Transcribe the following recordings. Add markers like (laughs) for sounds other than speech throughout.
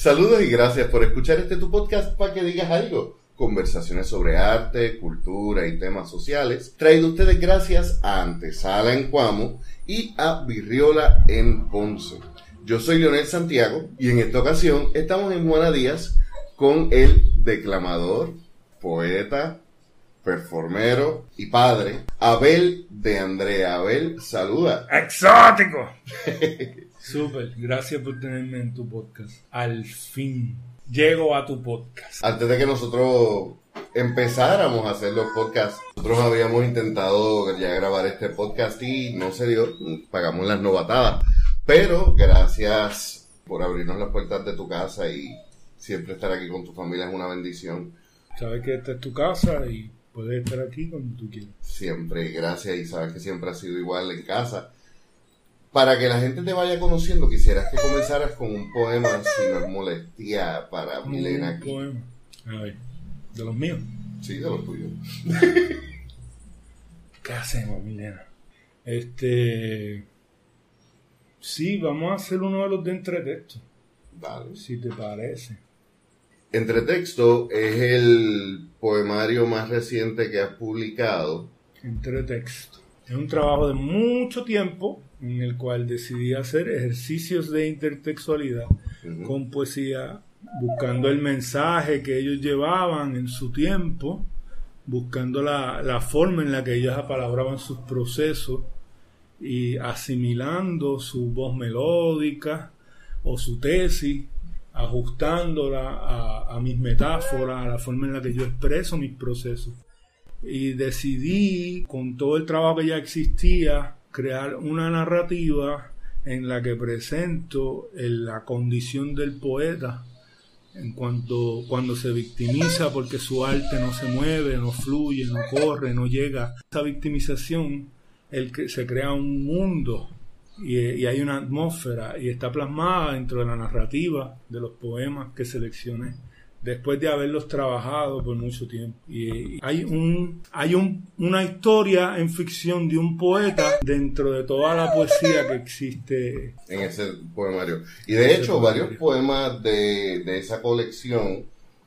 Saludos y gracias por escuchar este tu podcast para que digas algo. Conversaciones sobre arte, cultura y temas sociales. Traído ustedes gracias a Antesala en Cuamo y a Virriola en Ponce. Yo soy Leonel Santiago y en esta ocasión estamos en Juana Díaz con el declamador, poeta, performero y padre, Abel de Andrea. Abel, saluda. ¡Exótico! (laughs) Súper, gracias por tenerme en tu podcast. Al fin, llego a tu podcast. Antes de que nosotros empezáramos a hacer los podcasts, nosotros habíamos intentado ya grabar este podcast y no se dio, pagamos las novatadas. Pero gracias por abrirnos las puertas de tu casa y siempre estar aquí con tu familia es una bendición. Sabes que esta es tu casa y puedes estar aquí cuando tú quieras. Siempre, gracias y sabes que siempre ha sido igual en casa. Para que la gente te vaya conociendo, quisieras que comenzaras con un poema, si no es molestia, para Milena. Un poema. A ver, ¿de los míos? Sí, de los tuyos. (laughs) ¿Qué hacemos, Milena? Este... Sí, vamos a hacer uno de los de entretexto. Vale. Si te parece. Entretexto es el poemario más reciente que has publicado. Entretexto. Es un trabajo de mucho tiempo en el cual decidí hacer ejercicios de intertextualidad con poesía, buscando el mensaje que ellos llevaban en su tiempo, buscando la, la forma en la que ellos apalabraban sus procesos y asimilando su voz melódica o su tesis, ajustándola a, a mis metáforas, a la forma en la que yo expreso mis procesos. Y decidí, con todo el trabajo que ya existía, crear una narrativa en la que presento la condición del poeta en cuanto cuando se victimiza porque su arte no se mueve, no fluye, no corre, no llega. Esa victimización, el que se crea un mundo y, y hay una atmósfera y está plasmada dentro de la narrativa de los poemas que seleccioné después de haberlos trabajado por mucho tiempo. Y hay un hay un, una historia en ficción de un poeta dentro de toda la poesía que existe. en ese poemario. Y de hecho, poemario. varios poemas de, de esa colección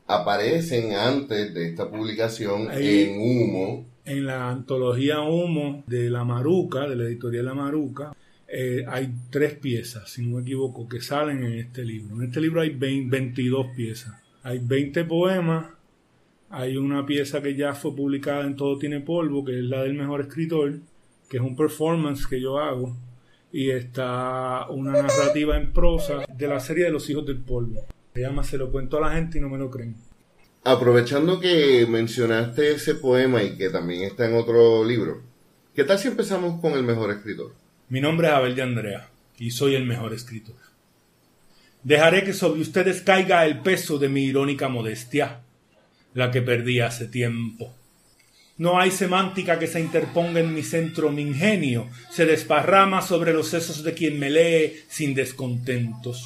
aparecen antes de esta publicación Ahí- en Humo. En la antología Humo de La Maruca, de la editorial La Maruca, eh, hay tres piezas, si no me equivoco, que salen en este libro. En este libro hay 20 22 piezas. Hay 20 poemas, hay una pieza que ya fue publicada en Todo Tiene Polvo, que es la del mejor escritor, que es un performance que yo hago, y está una narrativa en prosa de la serie de los hijos del polvo. Se llama Se lo cuento a la gente y no me lo creen. Aprovechando que mencionaste ese poema y que también está en otro libro, ¿qué tal si empezamos con el mejor escritor? Mi nombre es Abel de Andrea y soy el mejor escritor. Dejaré que sobre ustedes caiga el peso de mi irónica modestia, la que perdí hace tiempo. No hay semántica que se interponga en mi centro, mi ingenio se desparrama sobre los sesos de quien me lee sin descontentos.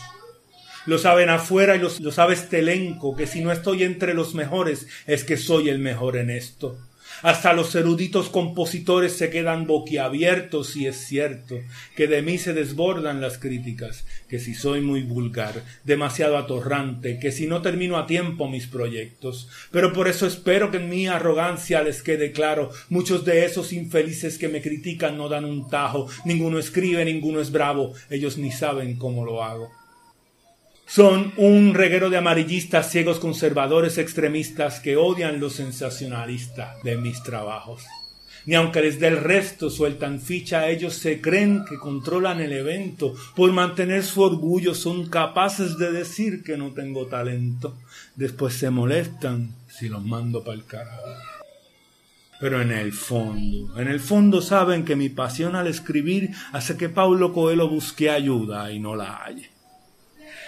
Lo saben afuera y lo sabe este elenco, que si no estoy entre los mejores es que soy el mejor en esto. Hasta los eruditos compositores se quedan boquiabiertos y es cierto que de mí se desbordan las críticas, que si soy muy vulgar, demasiado atorrante, que si no termino a tiempo mis proyectos. Pero por eso espero que en mi arrogancia les quede claro, muchos de esos infelices que me critican no dan un tajo, ninguno escribe, ninguno es bravo, ellos ni saben cómo lo hago. Son un reguero de amarillistas, ciegos conservadores extremistas que odian lo sensacionalista de mis trabajos. Ni aunque les dé el resto sueltan ficha, ellos se creen que controlan el evento. Por mantener su orgullo son capaces de decir que no tengo talento. Después se molestan si los mando para el carajo. Pero en el fondo, en el fondo saben que mi pasión al escribir hace que Paulo Coelho busque ayuda y no la halle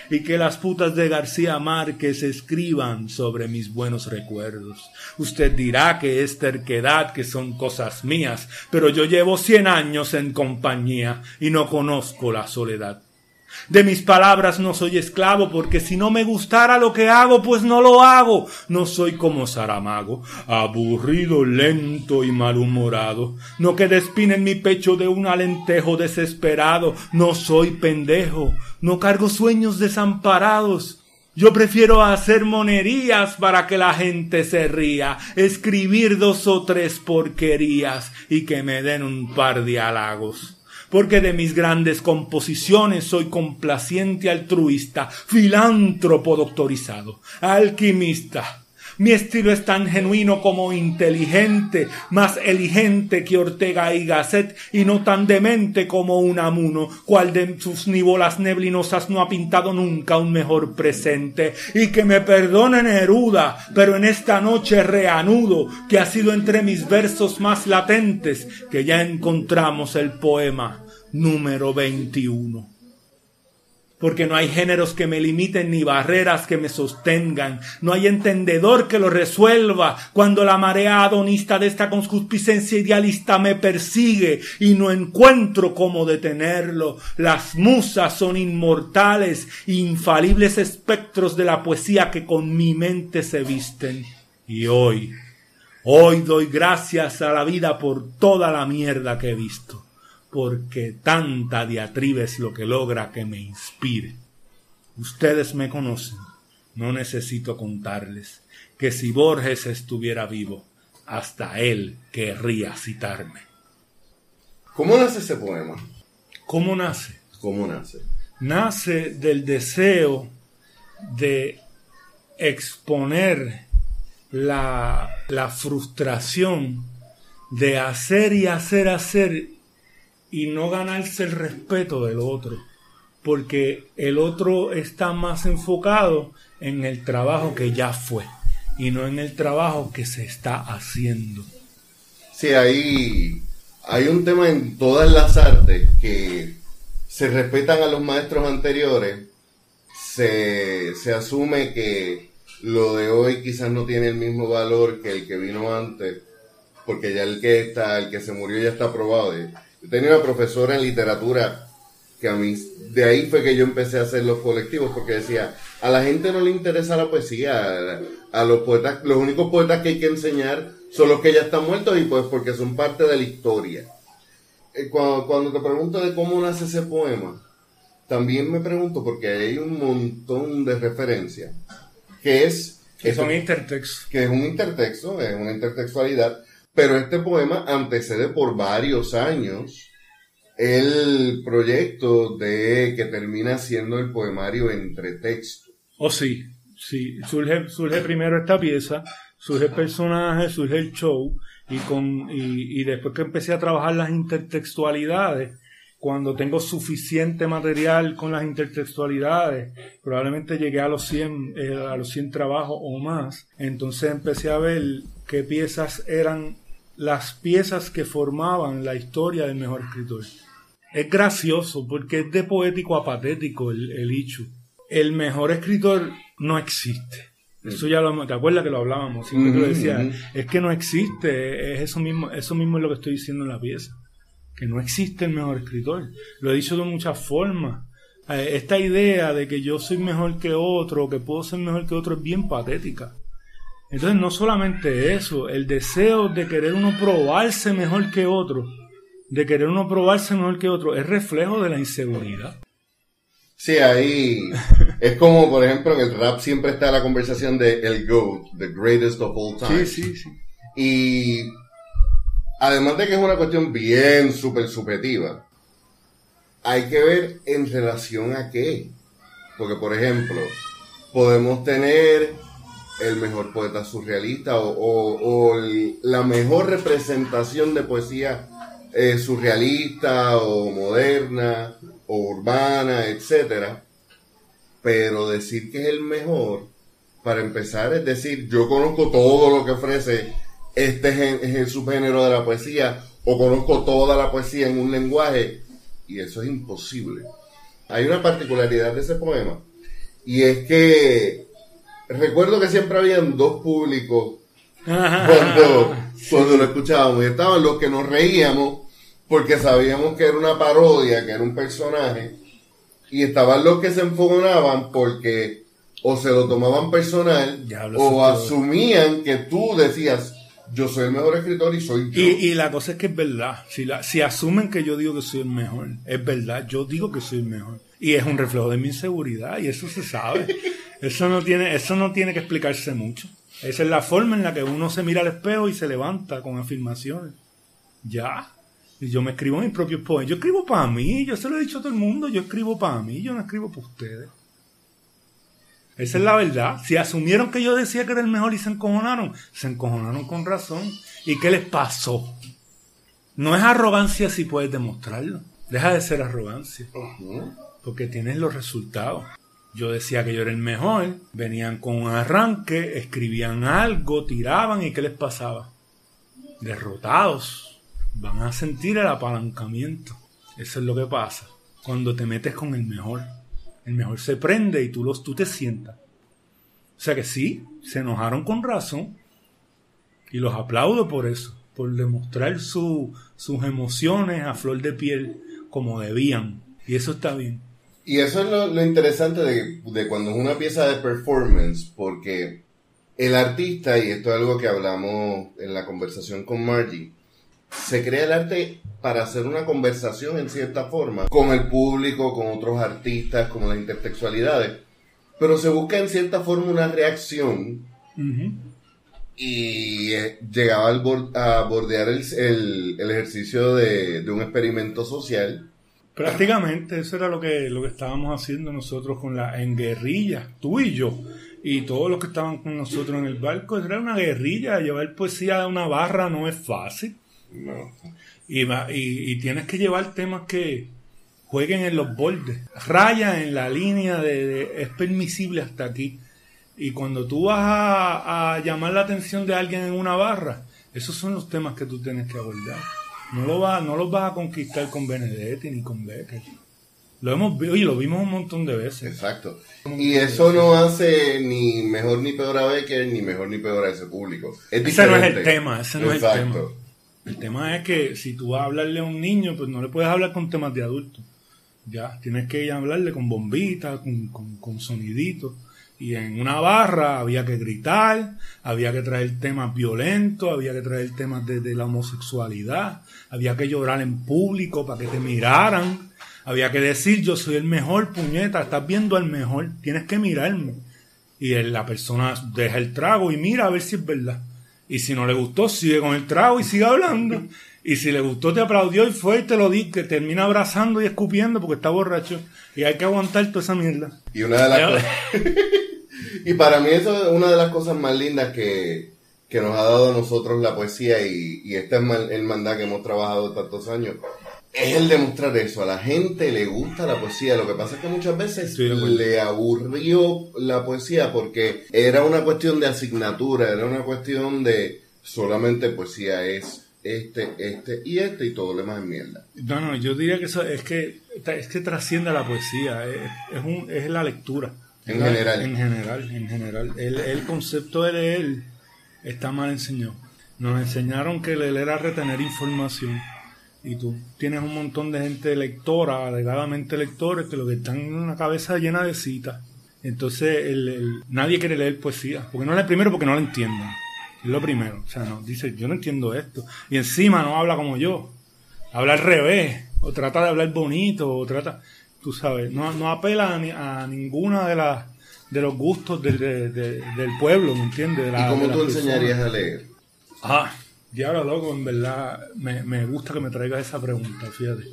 y que las putas de García Márquez escriban sobre mis buenos recuerdos. Usted dirá que es terquedad, que son cosas mías, pero yo llevo cien años en compañía y no conozco la soledad. De mis palabras no soy esclavo, porque si no me gustara lo que hago, pues no lo hago. No soy como Saramago, aburrido, lento y malhumorado. No que despine en mi pecho de un alentejo desesperado. No soy pendejo, no cargo sueños desamparados. Yo prefiero hacer monerías para que la gente se ría, escribir dos o tres porquerías y que me den un par de halagos porque de mis grandes composiciones soy complaciente altruista, filántropo doctorizado, alquimista, mi estilo es tan genuino como inteligente, más eligente que Ortega y Gasset, y no tan demente como un amuno, cual de sus nibolas neblinosas no ha pintado nunca un mejor presente. Y que me perdone Neruda, pero en esta noche reanudo, que ha sido entre mis versos más latentes, que ya encontramos el poema número 21 porque no hay géneros que me limiten ni barreras que me sostengan, no hay entendedor que lo resuelva cuando la marea adonista de esta concupiscencia idealista me persigue y no encuentro cómo detenerlo. Las musas son inmortales, infalibles espectros de la poesía que con mi mente se visten. Y hoy, hoy doy gracias a la vida por toda la mierda que he visto porque tanta diatriba es lo que logra que me inspire. Ustedes me conocen, no necesito contarles que si Borges estuviera vivo, hasta él querría citarme. ¿Cómo nace ese poema? ¿Cómo nace? ¿Cómo nace? Nace del deseo de exponer la, la frustración de hacer y hacer, hacer y no ganarse el respeto del otro, porque el otro está más enfocado en el trabajo que ya fue y no en el trabajo que se está haciendo. Sí, hay, hay un tema en todas las artes que se respetan a los maestros anteriores, se, se asume que lo de hoy quizás no tiene el mismo valor que el que vino antes, porque ya el que está, el que se murió ya está aprobado. Yo tenía una profesora en literatura que a mí, de ahí fue que yo empecé a hacer los colectivos, porque decía, a la gente no le interesa la poesía, a, los poetas, los únicos poetas que hay que enseñar son los que ya están muertos y pues porque son parte de la historia. Eh, cuando, cuando te pregunto de cómo nace ese poema, también me pregunto, porque hay un montón de referencias, que es... Que son intertextos. Que es un intertexto, es una intertextualidad, pero este poema antecede por varios años el proyecto de que termina siendo el poemario entre textos. Oh, sí, sí. Surge, surge primero esta pieza, surge el personaje, surge el show, y, con, y, después que empecé a trabajar las intertextualidades, cuando tengo suficiente material con las intertextualidades, probablemente llegué a los 100, eh, a los 100 trabajos o más, entonces empecé a ver qué piezas eran las piezas que formaban la historia del mejor escritor. Es gracioso porque es de poético a patético el, el Ichu. El mejor escritor no existe. Eso ya lo te acuerdas que lo hablábamos, siempre lo decía, es que no existe, es eso mismo, eso mismo es lo que estoy diciendo en la pieza, que no existe el mejor escritor. Lo he dicho de muchas formas. Eh, esta idea de que yo soy mejor que otro, que puedo ser mejor que otro, es bien patética. Entonces no solamente eso, el deseo de querer uno probarse mejor que otro, de querer uno probarse mejor que otro, es reflejo de la inseguridad. Sí, ahí (laughs) es como, por ejemplo, en el rap siempre está la conversación de el GOAT, the greatest of all time. Sí, sí, sí. Y además de que es una cuestión bien súper subjetiva, hay que ver en relación a qué. Porque, por ejemplo, podemos tener el mejor poeta surrealista o, la mejor representación de poesía eh, surrealista o moderna o urbana, etcétera. Pero decir que es el mejor, para empezar, es decir, yo conozco todo lo que ofrece este subgénero de la poesía o conozco toda la poesía en un lenguaje y eso es imposible. Hay una particularidad de ese poema y es que recuerdo que siempre habían dos públicos cuando, cuando lo escuchábamos. Y estaban los que nos reíamos porque sabíamos que era una parodia, que era un personaje. Y estaban los que se enfogonaban porque o se lo tomaban personal o asumían que tú decías, yo soy el mejor escritor y soy yo. Y, la cosa es que es verdad. Si, la, si asumen que yo digo que soy el mejor, es verdad, yo digo que soy el mejor. Y es un reflejo de mi inseguridad y eso se sabe. (laughs) Eso no tiene, eso no tiene que explicarse mucho. Esa es la forma en la que uno se mira al espejo y se levanta con afirmaciones. Ya. Y yo me escribo mis propios poemas. Yo escribo para mí, yo se lo he dicho a todo el mundo, yo escribo para mí, yo no escribo para ustedes. Esa es la verdad. Si asumieron que yo decía que era el mejor y se encojonaron, se encojonaron con razón. ¿Y qué les pasó? No es arrogancia si puedes demostrarlo. Deja de ser arrogancia. Porque tienes los resultados. Yo decía que yo era el mejor, venían con un arranque, escribían algo, tiraban y ¿qué les pasaba? Derrotados. Van a sentir el apalancamiento. Eso es lo que pasa cuando te metes con el mejor. El mejor se prende y tú, los, tú te sientas. O sea que sí, se enojaron con razón. Y los aplaudo por eso, por demostrar sus emociones a flor de piel como debían. Y eso está bien. Y eso es lo, interesante de, de, cuando es una pieza de performance, porque el artista, y esto es algo que hablamos en la conversación con Margie, se crea el arte para hacer una conversación en cierta forma con el público, con otros artistas, con las intertextualidades, pero se busca en cierta forma una reacción y eh, llegaba a bordear el, el, ejercicio de, de, un experimento social. Prácticamente eso era lo que, lo que estábamos haciendo nosotros con la en guerrilla, tú y yo y todos los que estaban con nosotros en el barco, era una guerrilla, llevar poesía a una barra no es fácil. No. Y, y, tienes que llevar temas que jueguen en los bordes, raya en la línea de, es permisible hasta aquí. Y cuando tú vas a, llamar la atención de alguien en una barra, esos son los temas que tú tienes que abordar. No, lo va, no los vas a conquistar con Benedetti ni con Becker. Lo hemos oye, lo vimos un montón de veces. Exacto. Y eso no hace ni mejor ni peor a Becker, ni mejor ni peor a ese público. ese no es el tema, ese no es el tema. El tema es que si tú vas a hablarle a un niño, pues no le puedes hablar con temas de adultos. Ya, tienes que hablarle con bombitas, con, con, soniditos. Y en una barra había que gritar, había que traer temas violentos, había que traer temas de, de la homosexualidad, había que llorar en público para que te miraran, había que decir yo soy el mejor puñeta, estás viendo al mejor, tienes que mirarme. Y la persona deja el trago y mira a ver si es verdad. Y si no le gustó, sigue con el trago y sigue hablando. Y si le gustó, te aplaudió y fue y te lo di, que termina abrazando y escupiendo porque está borracho. Y hay que aguantar toda esa mierda. Y una de las (laughs) Y para mí eso es una de las cosas más lindas que, nos ha dado a nosotros la poesía y, y este es el mandá que hemos trabajado tantos años es el demostrar eso. A la gente le gusta la poesía. Lo que pasa es que muchas veces le aburrió la poesía porque era una cuestión de asignatura, era una cuestión de solamente poesía es este, este y este y todo lo demás es mierda. No, no, yo diría que eso es que es que trasciende la poesía, es, un, es la lectura. En general. En general, en general. El, el concepto de leer está mal enseñado. Nos enseñaron que leer era retener información y tú tienes un montón de gente lectora, alegadamente lectores, que lo que están en una cabeza llena de citas. Entonces, el, nadie quiere leer poesía, porque no lee primero porque no lo entienden. Es lo primero. O sea, no, dice, yo no entiendo esto. Y encima no habla como yo. Habla al revés. O trata de hablar bonito, o trata, tú sabes, no, no apela a, a ninguna de las de los gustos del, del pueblo, ¿me entiendes? ¿Y cómo tú enseñarías a leer? Ah, Diablo, loco, en verdad me, gusta que me traigas esa pregunta, fíjate.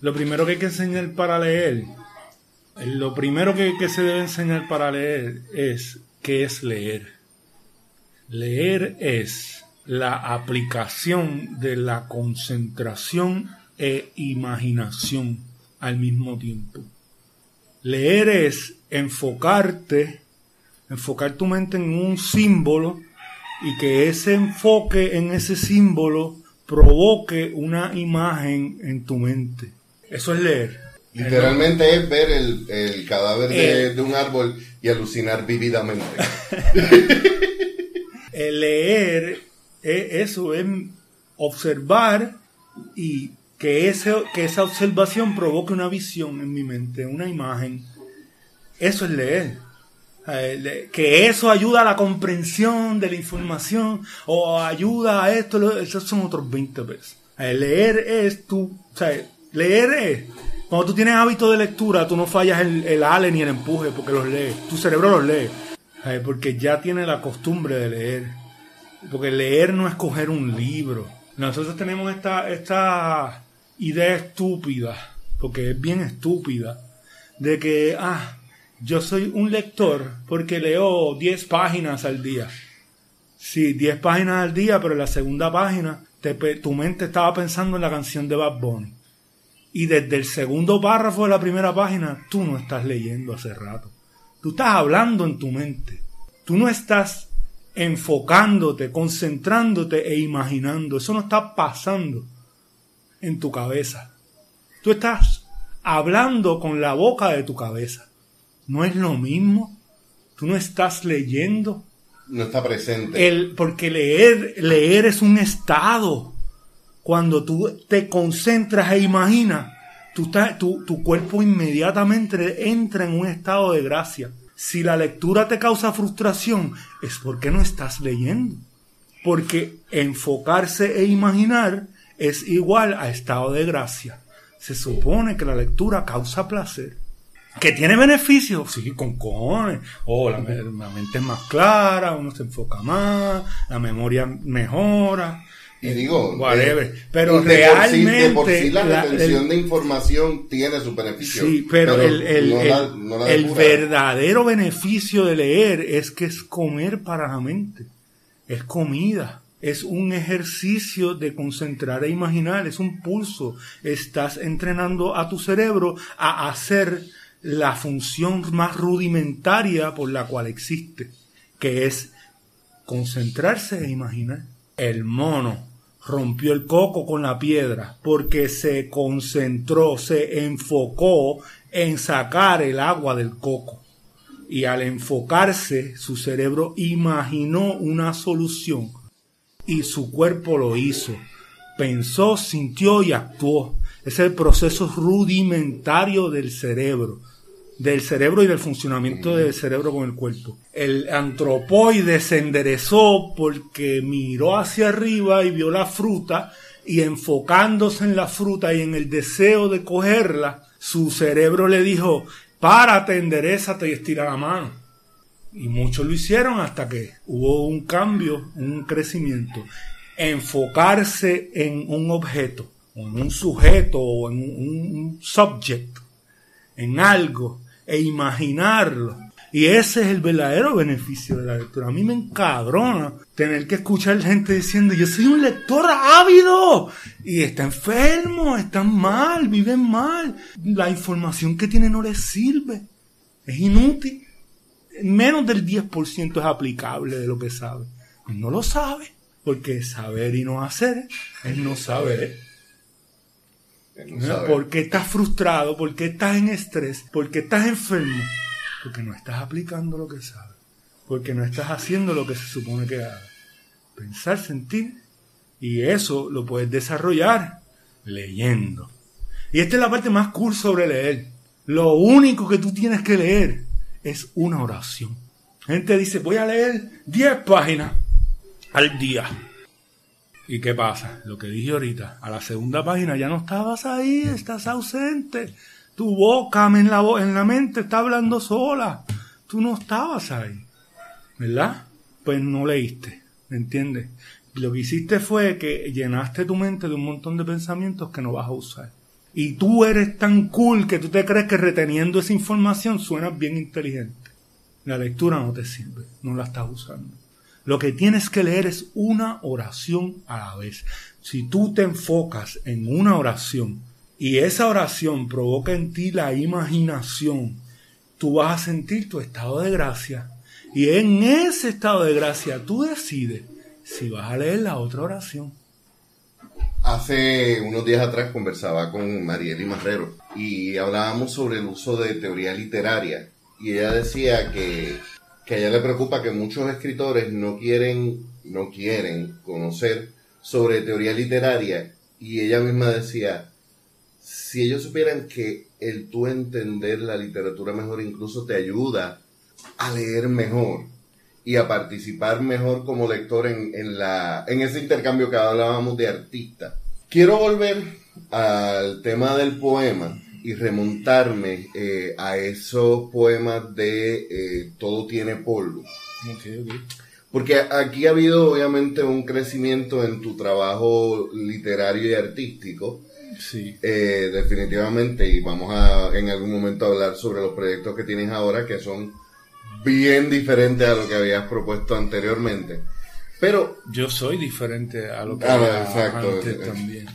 Lo primero que hay que enseñar para leer, lo primero que, que se debe enseñar para leer es qué es leer. Leer es la aplicación de la concentración e imaginación al mismo tiempo. Leer es enfocarte, enfocar tu mente en un símbolo y que ese enfoque en ese símbolo provoque una imagen en tu mente. Eso es leer. Literalmente es ver el, cadáver de, un árbol y alucinar vividamente. (laughs) el leer es eso, es observar y que, ese, que esa observación provoque una visión en mi mente, una imagen. Eso es leer. Eh, que eso ayuda a la comprensión de la información o ayuda a esto, esos son otros 20 pesos. Eh, leer es tú, leer es Cuando tú tienes hábito de lectura, tú no fallas el, el ale ni el empuje porque los lees. Tu cerebro los lee. Eh, porque ya tiene la costumbre de leer. Porque leer no es coger un libro. Nosotros tenemos esta, esta idea estúpida, porque es bien estúpida, de que, ah, yo soy un lector porque leo 10 páginas al día. Sí, 10 páginas al día, pero en la segunda página tu mente estaba pensando en la canción de Bad Bunny. Y desde el segundo párrafo de la primera página, tú no estás leyendo hace rato. Tú estás hablando en tu mente. Tú no estás enfocándote, concentrándote e imaginando. Eso no está pasando en tu cabeza. Tú estás hablando con la boca de tu cabeza. No es lo mismo. Tú no estás leyendo. No está presente. El, porque leer, leer es un estado. Cuando tú te concentras e imaginas, tú tu, tu cuerpo inmediatamente entra en un estado de gracia. Si la lectura te causa frustración, es porque no estás leyendo. Porque enfocarse e imaginar es igual a estado de gracia. Se supone que la lectura causa placer. ¿Que tiene beneficios? Sí, con cojones. Oh, la, mente es más clara, uno se enfoca más, la memoria mejora. Y digo, whatever. pero realmente. por sí, la, retención de información tiene su beneficio. Sí, pero, el, el, el verdadero beneficio de leer es que es comer para la mente. Es comida es un ejercicio de concentrar e imaginar, es un pulso. Estás entrenando a tu cerebro a hacer la función más rudimentaria por la cual existe, que es concentrarse e imaginar. El mono rompió el coco con la piedra porque se concentró, se enfocó en sacar el agua del coco. Y al enfocarse, su cerebro imaginó una solución y su cuerpo lo hizo. Pensó, sintió y actuó. Es el proceso rudimentario del cerebro, del cerebro y del funcionamiento del cerebro con el cuerpo. El antropoide se enderezó porque miró hacia arriba y vio la fruta y enfocándose en la fruta y en el deseo de cogerla, su cerebro le dijo, párate, enderezate y estira la mano. Y muchos lo hicieron hasta que hubo un cambio, un crecimiento. Enfocarse en un objeto, en un sujeto o en un, subject, en algo, e imaginarlo. Y ese es el verdadero beneficio de la lectura. A mí me encabrona tener que escuchar gente diciendo, yo soy un lector ávido. Y está enfermo, están mal, viven mal. La información que tiene no les sirve. Es inútil menos del 10% es aplicable de lo que sabe. No lo sabe, porque saber y no hacer es no saber. ¿Por qué estás frustrado? ¿Por qué estás en estrés? ¿Por qué estás enfermo? Porque no estás aplicando lo que sabes. Porque no estás haciendo lo que se supone que hagas. Pensar, sentir. Y eso lo puedes desarrollar leyendo. Y esta es la parte más cool sobre leer. Lo único que tú tienes que leer es una oración. Gente dice, voy a leer 10 páginas al día. ¿Y qué pasa? Lo que dije ahorita, a la segunda página ya no estabas ahí, estás ausente. Tu boca en la, en la mente está hablando sola. Tú no estabas ahí. ¿Verdad? Pues no leíste. ¿Me entiendes? Lo que hiciste fue que llenaste tu mente de un montón de pensamientos que no vas a usar y tú eres tan cool que tú te crees que reteniendo esa información suenas bien inteligente. La lectura no te sirve, no la estás usando. Lo que tienes que leer es una oración a la vez. Si tú te enfocas en una oración y esa oración provoca en ti la imaginación, tú vas a sentir tu estado de gracia. Y en ese estado de gracia tú decides si vas a leer la otra oración. Hace unos días atrás conversaba con Marieli Marrero y hablábamos sobre el uso de teoría literaria. Y ella decía que, que a ella le preocupa que muchos escritores no quieren, no quieren conocer sobre teoría literaria. Y ella misma decía, si ellos supieran que el tú entender la literatura mejor incluso te ayuda a leer mejor y a participar mejor como lector en, en, la, en ese intercambio que hablábamos de artista. Quiero volver al tema del poema y remontarme eh, a esos poemas de eh, Todo tiene polvo. Porque aquí ha habido obviamente un crecimiento en tu trabajo literario y artístico, Sí. eh, definitivamente, y vamos a en algún momento hablar sobre los proyectos que tienes ahora, que son bien diferentes a lo que habías propuesto anteriormente. Pero Yo soy diferente a lo que Ah, exacto. antes también.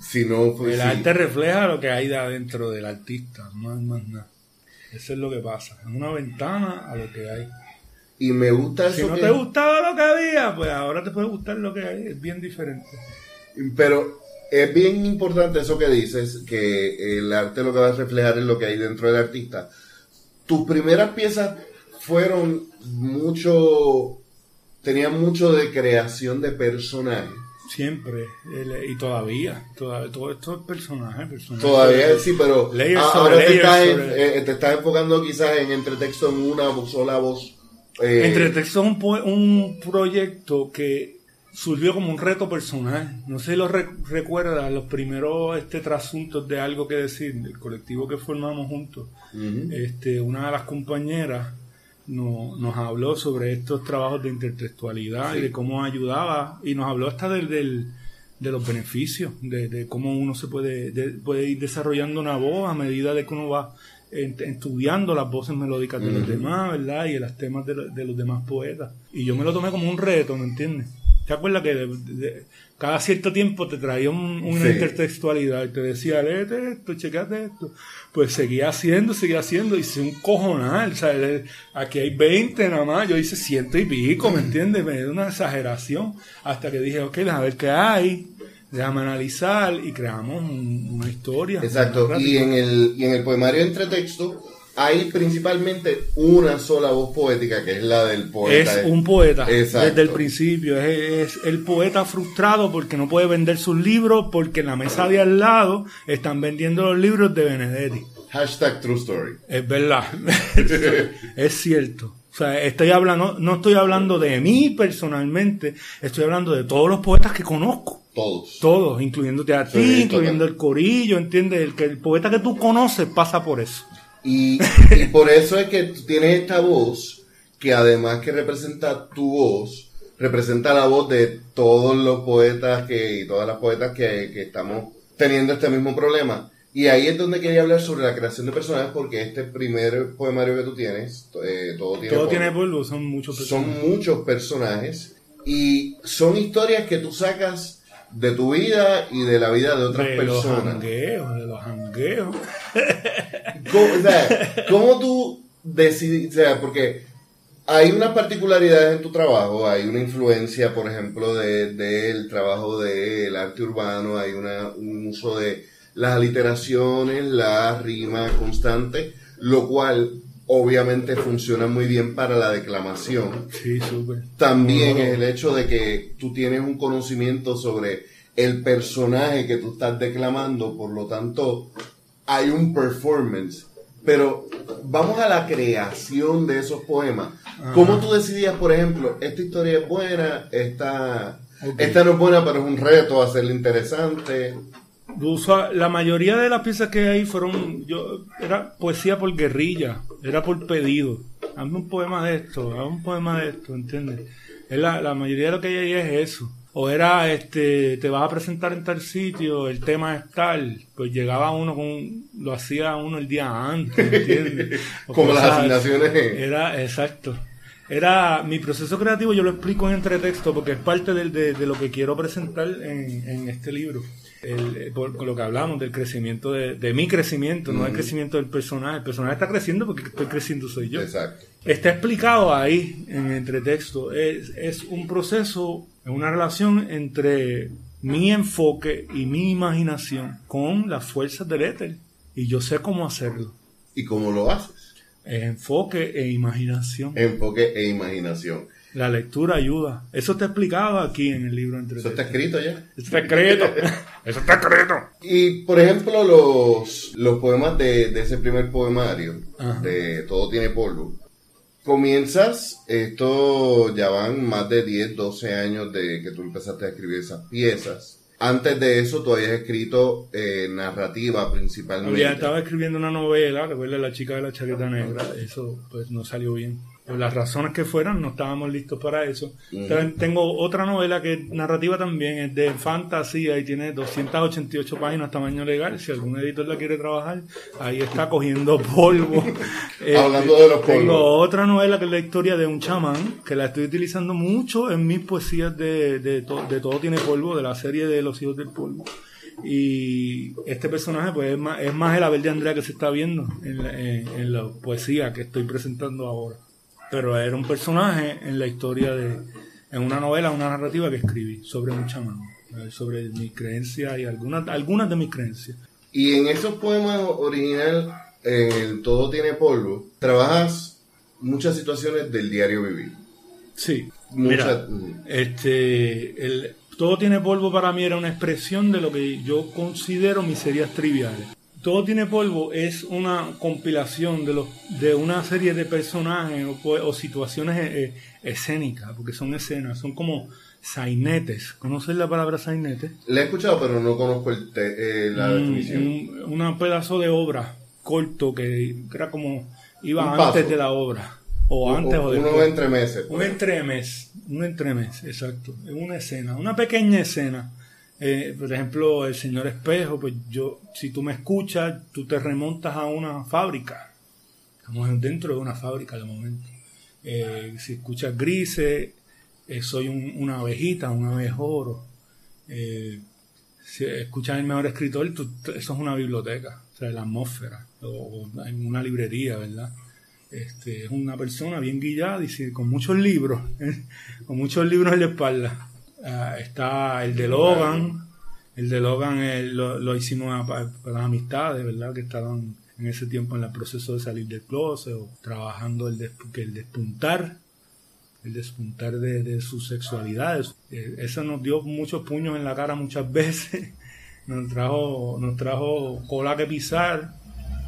si no fue El si- arte refleja lo que hay de adentro del artista, no es más nada. Eso es lo que pasa. Es una ventana a lo que hay. y me gusta Si eso no que- te gustaba lo que había, pues ahora te puede gustar lo que hay. Es bien diferente. Pero es bien importante eso que dices, que el arte lo que va a reflejar es lo que hay dentro del artista. Tus primeras piezas fueron mucho, tenían mucho de creación de personajes. Siempre. y todavía. Todavía todo esto es personaje. personaje. Todavía sí, pero Layers ahora te estás, sobre- eh, te estás enfocando quizás en entretexto en una sola voz. eh, Entre textos es un, un proyecto que surgió como un reto personal. No sé si lo re- recuerdas, los primeros este, trasuntos de algo que decir, el colectivo que formamos juntos. Este, una de las compañeras no- nos habló sobre estos trabajos de intertextualidad Sí. y de cómo ayudaba, y nos habló hasta del, del- de los beneficios, de, de cómo uno se puede, de- puede ir desarrollando una voz a medida de que uno va en- estudiando las voces melódicas de los demás, ¿verdad? Y los temas de, de los demás poetas. Y yo me lo tomé como un reto, ¿me entiendes? ¿Te acuerdas que cada cierto tiempo te traía un- una Sí. intertextualidad y te decía, léete esto, checate esto? Pues seguía haciendo, seguía haciendo, hice un cojonal, o sea, aquí hay 20 nada más, yo hice ciento y pico, ¿me entiendes? Me dio una exageración, hasta que dije, ok, déjame ver qué hay, déjame analizar y creamos un- una historia. Exacto, una y en el, y en el poemario entre texto hay principalmente una sola voz poética que es la del poeta. Es un poeta Exacto. desde el principio. Es, es el poeta frustrado porque no puede vender sus libros porque en la mesa de al lado están vendiendo los libros de Benedetti. Hashtag True Story. Es verdad. (laughs) es cierto. O sea, estoy hablando, no estoy hablando de mí personalmente, estoy hablando de todos los poetas que conozco. Todos. Todos, incluyéndote a ti, Sí, incluyendo total. el corillo, ¿entiendes? El, que el poeta que tú conoces pasa por eso. Y, y (laughs) por eso es que tú tienes esta voz que además que representa tu voz, representa la voz de todos los poetas que, y todas las poetas que, que estamos teniendo este mismo problema. Y ahí es donde quería hablar sobre la creación de personajes porque este primer poemario que tú tienes, eh, todo tiene Todo polvo, tiene polvo, son muchos personajes. son muchos personajes y son historias que tú sacas de tu vida y de la vida de otras de los personas. jangueos, de los jangueos. (laughs) ¿Cómo, o sea, ¿cómo tú decidís? O sea, porque hay unas particularidades en tu trabajo, hay una influencia, por ejemplo, del de, trabajo del arte urbano, hay una, un uso de las aliteraciones, la rima constante, lo cual obviamente funciona muy bien para la declamación. Sí, súper. También es el hecho de que tú tienes un conocimiento sobre el personaje que tú estás declamando, por lo tanto, hay un performance. Pero vamos a la creación de esos poemas. ¿Cómo tú decidías, por ejemplo, esta historia es buena, esta, esta no es buena, pero es un reto hacerla interesante? Usa- la mayoría de las piezas que hay fueron, yo, era poesía por guerrilla, era por pedido. Hazme un poema de esto, hazme un poema de esto, ¿entiendes? Es la, la mayoría de lo que hay ahí es eso. O era, este, te vas a presentar en tal sitio, el tema es tal, pues llegaba uno con, lo hacía uno el día antes, ¿entiendes? (laughs) Como las asignaciones. Era, exacto. Era mi proceso creativo, yo lo explico en entretexto porque es parte del- de, de lo que quiero presentar en, en este libro. El, eh, por, con lo que hablamos del crecimiento, de, de mi crecimiento, no del crecimiento del personaje. El personaje está creciendo porque estoy creciendo soy yo. Exacto. Está explicado ahí en entretexto. Es, es un proceso, es una relación entre mi enfoque y mi imaginación con las fuerzas del éter. Y yo sé cómo hacerlo. ¿Y cómo lo haces? Enfoque e imaginación. Enfoque e imaginación. La lectura ayuda. Eso está explicado aquí en el libro entre Eso está escrito ya. Eso está escrito. (laughs) Eso está escrito. Y por ejemplo, los, los poemas de, de ese primer poemario, Ajá. de Todo tiene polvo, comienzas, esto ya van más de 10, 12 años de que tú empezaste a escribir esas piezas. Antes de eso, tú habías escrito eh, narrativa principalmente. Ya estaba escribiendo una novela, recuerda La chica de la chaqueta negra, eso pues no salió bien por las razones que fueran, no estábamos listos para eso. tengo otra novela que es narrativa también, es de fantasía y tiene 288 páginas tamaño legal. Si algún editor la quiere trabajar, ahí está cogiendo polvo. (laughs) Hablando de los polvos. Tengo otra novela que es la historia de un chamán, que la estoy utilizando mucho en mis poesías de, de, de Todo tiene polvo, de la serie de Los hijos del polvo. Y este personaje pues es más, es más el Abel de Andrea que se está viendo en en la poesía que estoy presentando ahora pero era un personaje en la historia de, en una novela, una narrativa que escribí sobre un chamán, sobre mis creencias y algunas, algunas de mis creencias. Y en esos poemas original, en el Todo tiene polvo, trabajas muchas situaciones del diario vivir. Sí. Mira, este, el, todo tiene polvo para mí era una expresión de lo que yo considero miserias triviales. Todo tiene polvo es una compilación de los de una serie de personajes o, situaciones eh, escénicas, porque son escenas, son como sainetes. ¿Conoces la palabra sainete? La he escuchado, pero no conozco el eh, la definición. Un, pedazo de obra corto que, era como iba antes de la obra. O antes o después. Un entremeses. Un entremes, un entremes, exacto. Una escena, una pequeña escena eh, por ejemplo, el señor espejo, pues yo, si tú me escuchas, tú te remontas a una fábrica. Estamos dentro de una fábrica de momento. Eh, si escuchas grises, eh, soy una abejita, un abejoro. si escuchas el mejor escritor, eso es una biblioteca, o sea, la atmósfera, o, en una librería, ¿verdad? Este, es una persona bien guiada y con muchos libros, (laughs) con muchos libros en la espalda. Ah, está el de Logan. El de Logan eh, lo, hicimos para, las amistades, ¿verdad? Que estaban en ese tiempo en el proceso de salir del closet o trabajando el, el despuntar, el despuntar de, sus sexualidades. Eh, eso nos dio muchos puños en la cara muchas (laughs) veces. Nos trajo, nos trajo cola que pisar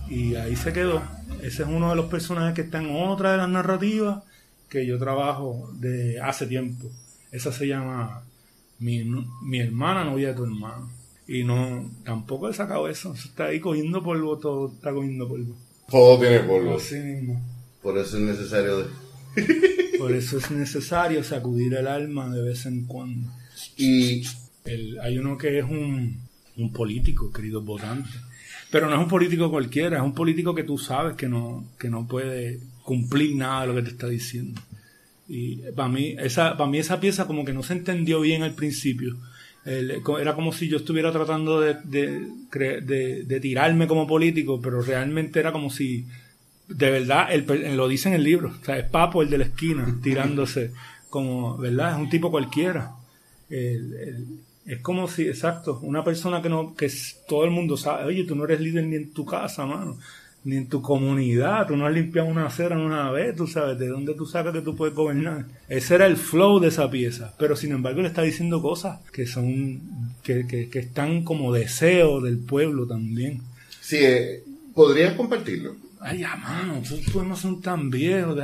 y ahí se quedó. Ese es uno de los personajes que está en otra de las narrativas que yo trabajo de hace tiempo. Esa se llama mi, mi hermana novia de tu hermano. Y no, tampoco he sacado eso. Está ahí cogiendo polvo, todo está cogiendo polvo. Todo tiene polvo. Así mismo. Por eso es necesario. (laughs) Por eso es necesario sacudir el alma de vez en cuando. Y. El, hay uno que es un, un político, querido votante. Pero no es un político cualquiera, es un político que tú sabes que no, que no puede cumplir nada de lo que te está diciendo. Y para mí, esa, para mí esa pieza como que no se entendió bien al principio. era como si yo estuviera tratando de, de, tirarme como político, pero realmente era como si, de verdad, lo dice en el libro, o sea, es Papo el de la esquina, (laughs) tirándose como, ¿verdad? Es un tipo cualquiera. es como si, exacto, una persona que no, que todo el mundo sabe, oye, tú no eres líder ni en tu casa, mano ni en tu comunidad, tú no has limpiado una acera en una vez, tú sabes, de dónde tú sacas que tú puedes gobernar. Ese era el flow de esa pieza, pero sin embargo le está diciendo cosas que son, que, que, están como deseo del pueblo también. Sí, eh, ¿podrías compartirlo? Ay, ya, mano, esos poemas son tan viejos,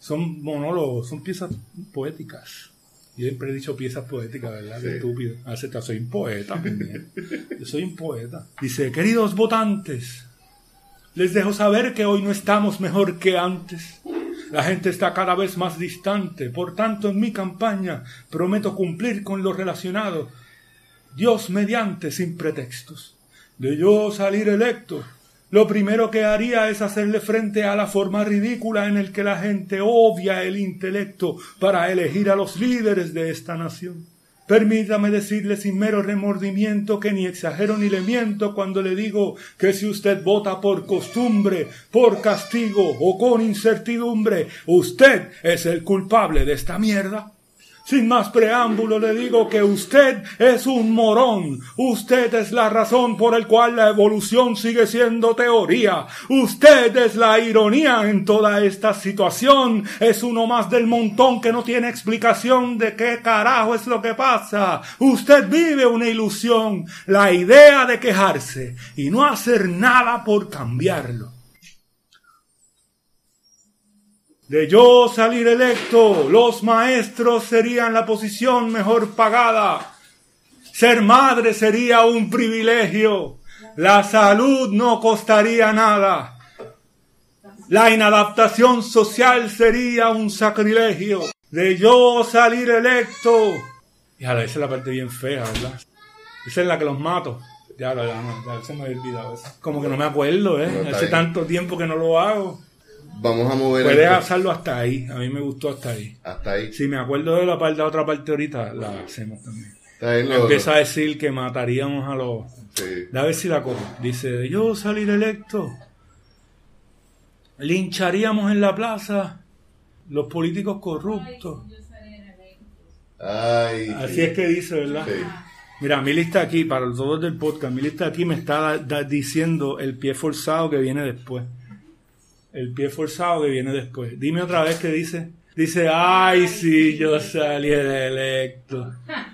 son monólogos, son piezas poéticas. Yo siempre he dicho piezas poéticas, ¿verdad? Qué estúpido. Acepta, ah, soy un poeta. Yo soy un poeta. Dice, queridos votantes, les dejo saber que hoy no estamos mejor que antes. La gente está cada vez más distante, por tanto en mi campaña prometo cumplir con lo relacionado, Dios mediante sin pretextos. De yo salir electo, lo primero que haría es hacerle frente a la forma ridícula en el que la gente obvia el intelecto para elegir a los líderes de esta nación. Permítame decirle sin mero remordimiento que ni exagero ni le miento cuando le digo que si usted vota por costumbre, por castigo o con incertidumbre, usted es el culpable de esta mierda. Sin más preámbulo le digo que usted es un morón. Usted es la razón por el cual la evolución sigue siendo teoría. Usted es la ironía en toda esta situación. Es uno más del montón que no tiene explicación de qué carajo es lo que pasa. Usted vive una ilusión, la idea de quejarse y no hacer nada por cambiarlo. De yo salir electo, los maestros serían la posición mejor pagada. Ser madre sería un privilegio. La salud no costaría nada. La inadaptación social sería un sacrilegio. De yo salir electo. Y ahora, esa es la parte bien fea, ¿verdad? Esa es la que los mato. Ya, ya, ya, se me había olvidado eso. Como que no me acuerdo, ¿eh? Hace tanto tiempo que no lo hago. Vamos a mover Puedes esto hacerlo hasta ahí. A mí me gustó hasta ahí. hasta ahí. Si me acuerdo de la parte, la otra parte ahorita, la hacemos también. Está bien, lo- Empieza a decir que mataríamos a los... sí. A ver si la cojo. Dice, yo salir electo, lincharíamos en la plaza los políticos corruptos. Ay, Así sí. es que dice, ¿verdad? Sí. Mira, mi lista aquí, para todos del podcast, mi lista aquí me está da- da- diciendo el pie forzado que viene después. El pie forzado que viene después. Dime otra vez qué dice. Dice, ay, si yo saliera electo. (laughs)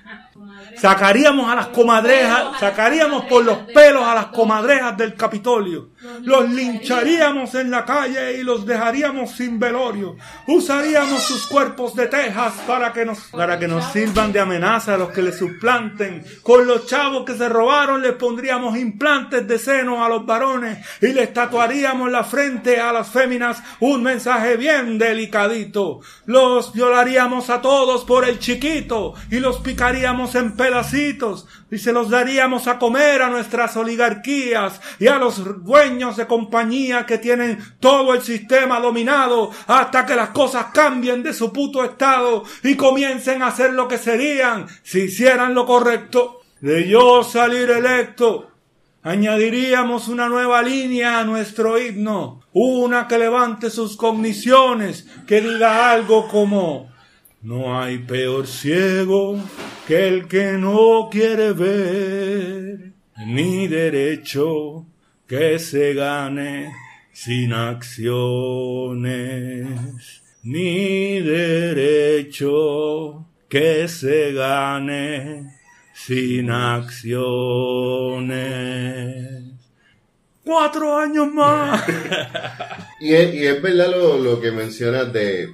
Sacaríamos a las comadrejas, sacaríamos por los pelos a las comadrejas del Capitolio. Los lincharíamos en la calle y los dejaríamos sin velorio. Usaríamos sus cuerpos de tejas para que nos, para que nos sirvan de amenaza a los que les suplanten. Con los chavos que se robaron les pondríamos implantes de seno a los varones y les tatuaríamos la frente a las féminas un mensaje bien delicadito. Los violaríamos a todos por el chiquito y los picaríamos en pedacitos y se los daríamos a comer a nuestras oligarquías y a los dueños de compañía que tienen todo el sistema dominado hasta que las cosas cambien de su puto estado y comiencen a hacer lo que serían si hicieran lo correcto. De yo salir electo, añadiríamos una nueva línea a nuestro himno, una que levante sus cogniciones, que diga algo como no hay peor ciego que el que no quiere ver, ni derecho que se gane sin acciones, ni derecho que se gane sin acciones. Cuatro años más. (laughs) Y es, y es verdad lo, lo que mencionas de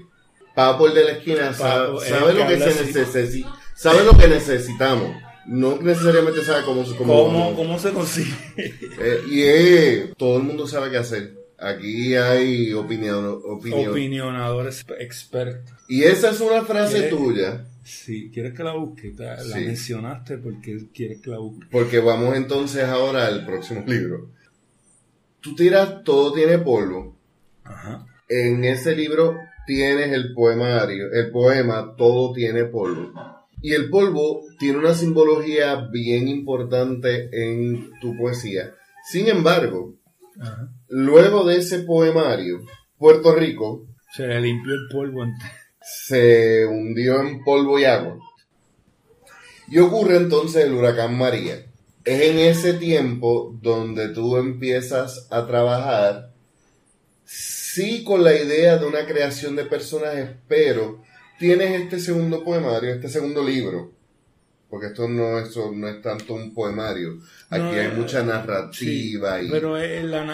Papo el de la esquina, Papo, sabe lo que que se necesita, sabe lo que necesitamos. No necesariamente sabe cómo, se- cómo, ¿Cómo, cómo se consigue? (laughs) Eh, y todo el mundo sabe qué hacer. Aquí hay opinión, opinión. Opinionadores expertos. Y esa es una frase tuya, Si quieres que la busque, la Sí. mencionaste porque quieres que la busque. porque vamos entonces ahora al próximo libro. Tú tiras Todo tiene polvo. Ajá. En ese libro tienes el poemario, el poema Todo tiene polvo. Y el polvo tiene una simbología bien importante en tu poesía. Sin embargo, Ajá. luego de ese poemario, Puerto Rico Se le limpió el polvo antes. se hundió en polvo y agua. Y ocurre entonces el huracán María. Es en ese tiempo donde tú empiezas a trabajar, sí con la idea de una creación de personajes, pero tienes este segundo poemario, este segundo libro, porque esto no es, no es tanto un poemario, aquí No, hay eh, mucha Sí, narrativa y... Pero en la,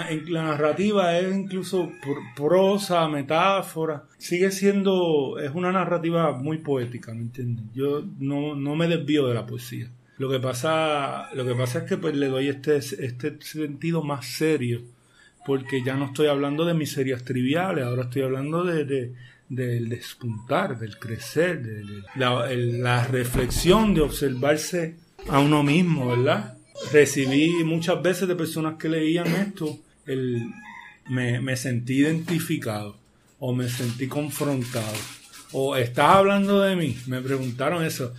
narrativa es incluso pr- prosa, metáfora. Sigue siendo, es una narrativa muy poética, ¿me entiendes? Yo no, no me desvío de la poesía. Lo que pasa, lo que pasa es que pues le doy este, este sentido más serio, porque ya no estoy hablando de miserias triviales, ahora estoy hablando de, de- del despuntar, del crecer, de, la, reflexión, de observarse a uno mismo, ¿verdad? Recibí muchas veces de personas que leían esto, me, sentí identificado o me sentí confrontado. O estás hablando de mí, me preguntaron eso.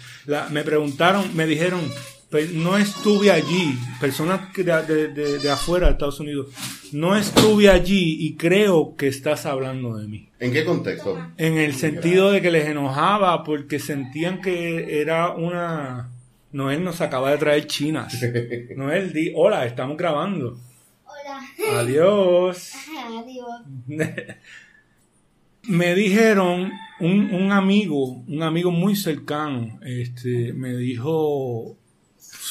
Me preguntaron, me dijeron, "Pues, no estuve allí, personas que de, de- de- de afuera de Estados Unidos, no estuve allí y creo que estás hablando de mí. ¿En qué contexto? En el sentido de que les enojaba porque sentían que era una... Noel nos acaba de traer chinas. (laughs) Noel, di, hola, estamos grabando. Hola. Adiós. Adiós. me dijeron, un, un amigo, un amigo muy cercano, este, me dijo,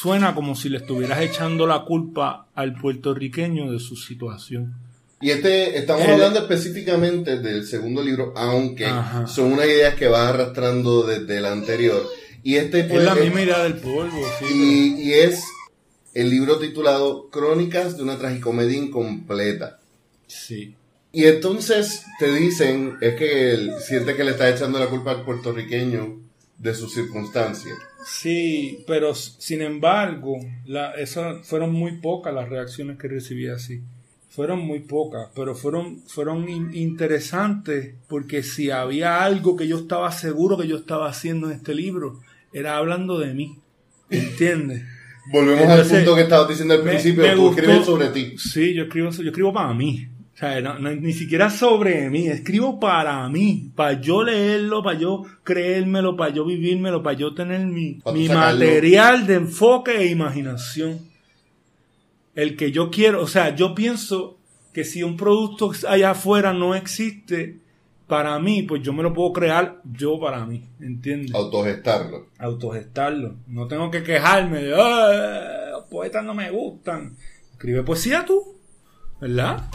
suena como si le estuvieras echando la culpa al puertorriqueño de su situación. Y este, estamos El- hablando específicamente del segundo libro, aunque Ajá. son unas ideas que vas arrastrando desde el anterior. Y este Es la misma idea del polvo, sí. y, y es el libro titulado Crónicas de una tragicomedia incompleta. Sí. Y entonces te dicen, es que él siente que le está echando la culpa al puertorriqueño de sus circunstancias. Sí, pero sin embargo, la, esas fueron muy pocas las reacciones que recibí así. Fueron muy pocas, pero fueron, fueron in- interesantes porque si había algo que yo estaba seguro que yo estaba haciendo en este libro, era hablando de mí. ¿Entiendes? (laughs) Volvemos Entonces, al punto que estabas diciendo al me- principio, me tú gustó- escribes sobre ti. Sí, yo escribo, yo escribo para mí. O sea, no- no- ni siquiera sobre mí, escribo para mí, para yo leerlo, para yo creérmelo, para yo vivírmelo, para yo tener mi, mi material de enfoque e imaginación. El que yo quiero, o sea, yo pienso que si un producto allá afuera no existe para mí, pues yo me lo puedo crear yo para mí, ¿entiendes? Autogestarlo. autogestarlo. No tengo que quejarme de, "Ah, los poetas no me gustan. Escribe poesía tú, ¿verdad?